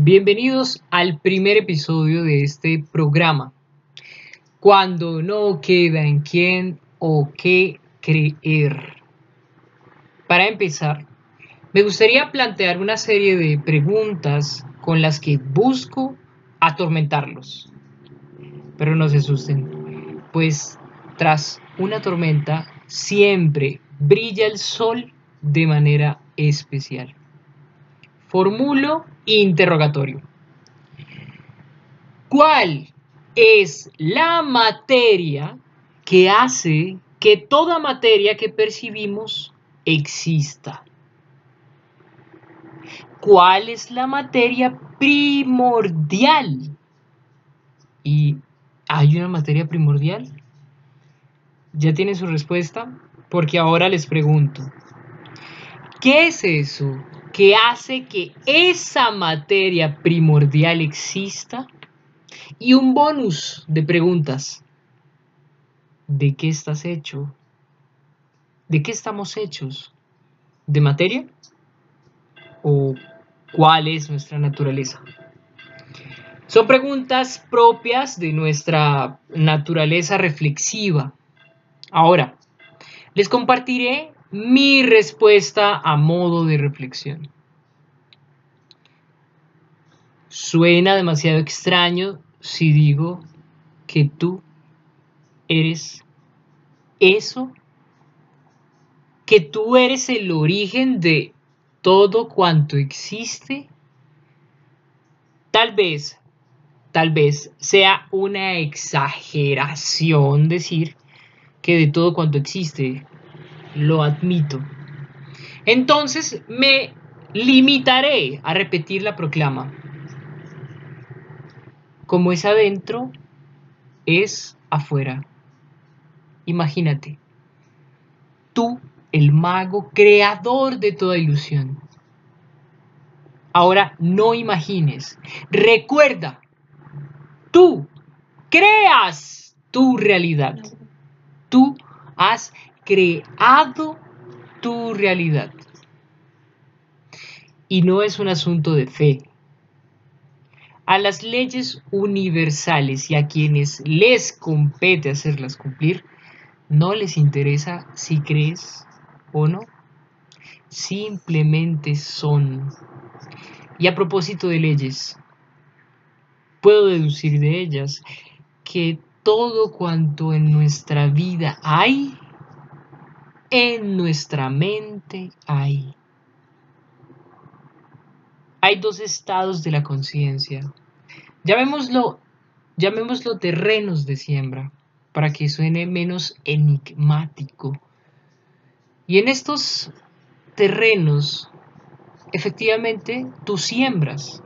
Bienvenidos al primer episodio de este programa. Cuando no queda en quién o qué creer. Para empezar, me gustaría plantear una serie de preguntas con las que busco atormentarlos. Pero no se asusten, pues tras una tormenta siempre brilla el sol de manera especial. Formulo interrogatorio. ¿Cuál es la materia que hace que toda materia que percibimos exista? ¿Cuál es la materia primordial? ¿Y hay una materia primordial? ¿Ya tienen su respuesta? Porque ahora les pregunto, ¿qué es eso que hace que esa materia primordial exista? Y un bonus de preguntas. ¿De qué estás hecho? ¿De qué estamos hechos? ¿De materia? ¿O cuál es nuestra naturaleza? Son preguntas propias de nuestra naturaleza reflexiva. Ahora, les compartiré mi respuesta a modo de reflexión. Suena demasiado extraño si digo que tú eres eso, que tú eres el origen de todo cuanto existe. Tal vez, tal vez sea una exageración decir que de todo cuanto existe lo admito. Entonces me limitaré a repetir la proclama. Como es adentro, es afuera. Imagínate, tú, el mago creador de toda ilusión. Ahora no imagines, recuerda, tú creas tu realidad. Tú has creado tu realidad. Y no es un asunto de fe. A las leyes universales y a quienes les compete hacerlas cumplir, no les interesa si crees o no. Simplemente son. Y a propósito de leyes, puedo deducir de ellas que todo cuanto en nuestra vida hay en nuestra mente hay. Hay dos estados de la conciencia. Llamémoslo, llamémoslo terrenos de siembra, para que suene menos enigmático. Y en estos terrenos, efectivamente, tú siembras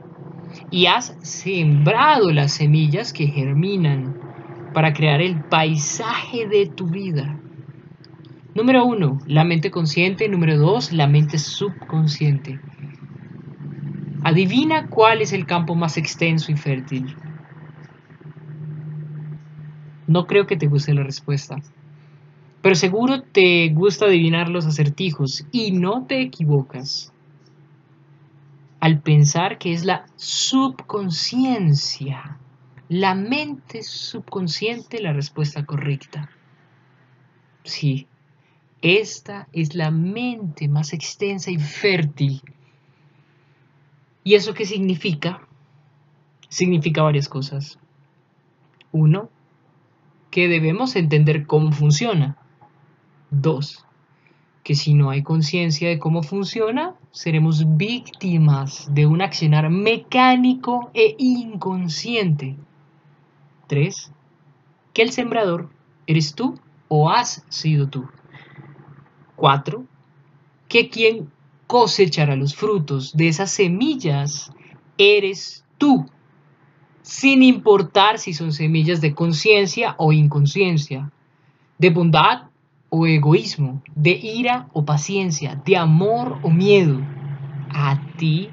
y has sembrado las semillas que germinan para crear el paisaje de tu vida. Número uno, la mente consciente. Número dos, la mente subconsciente. Adivina cuál es el campo más extenso y fértil. No creo que te guste la respuesta. Pero seguro te gusta adivinar los acertijos y no te equivocas al pensar que es la subconsciencia, la mente subconsciente la respuesta correcta. Sí, esta es la mente más extensa y fértil. ¿Y eso qué significa? Significa varias cosas. Uno, que debemos entender cómo funciona. Dos, que si no hay conciencia de cómo funciona, seremos víctimas de un accionar mecánico e inconsciente. Tres, que el sembrador eres tú o has sido tú. 4. Que quien cosechará los frutos de esas semillas eres tú, sin importar si son semillas de conciencia o inconsciencia, de bondad o egoísmo, de ira o paciencia, de amor o miedo. A ti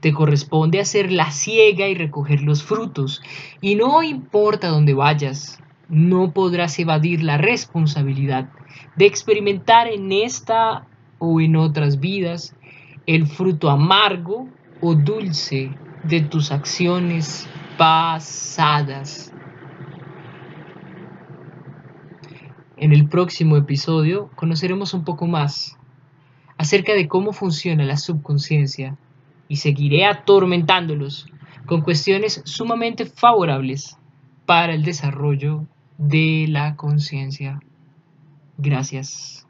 te corresponde hacer la ciega y recoger los frutos, y no importa dónde vayas, no podrás evadir la responsabilidad de experimentar en esta o en otras vidas el fruto amargo o dulce de tus acciones pasadas. En el próximo episodio conoceremos un poco más acerca de cómo funciona la subconsciencia y seguiré atormentándolos con cuestiones sumamente favorables para el desarrollo de la conciencia. Gracias.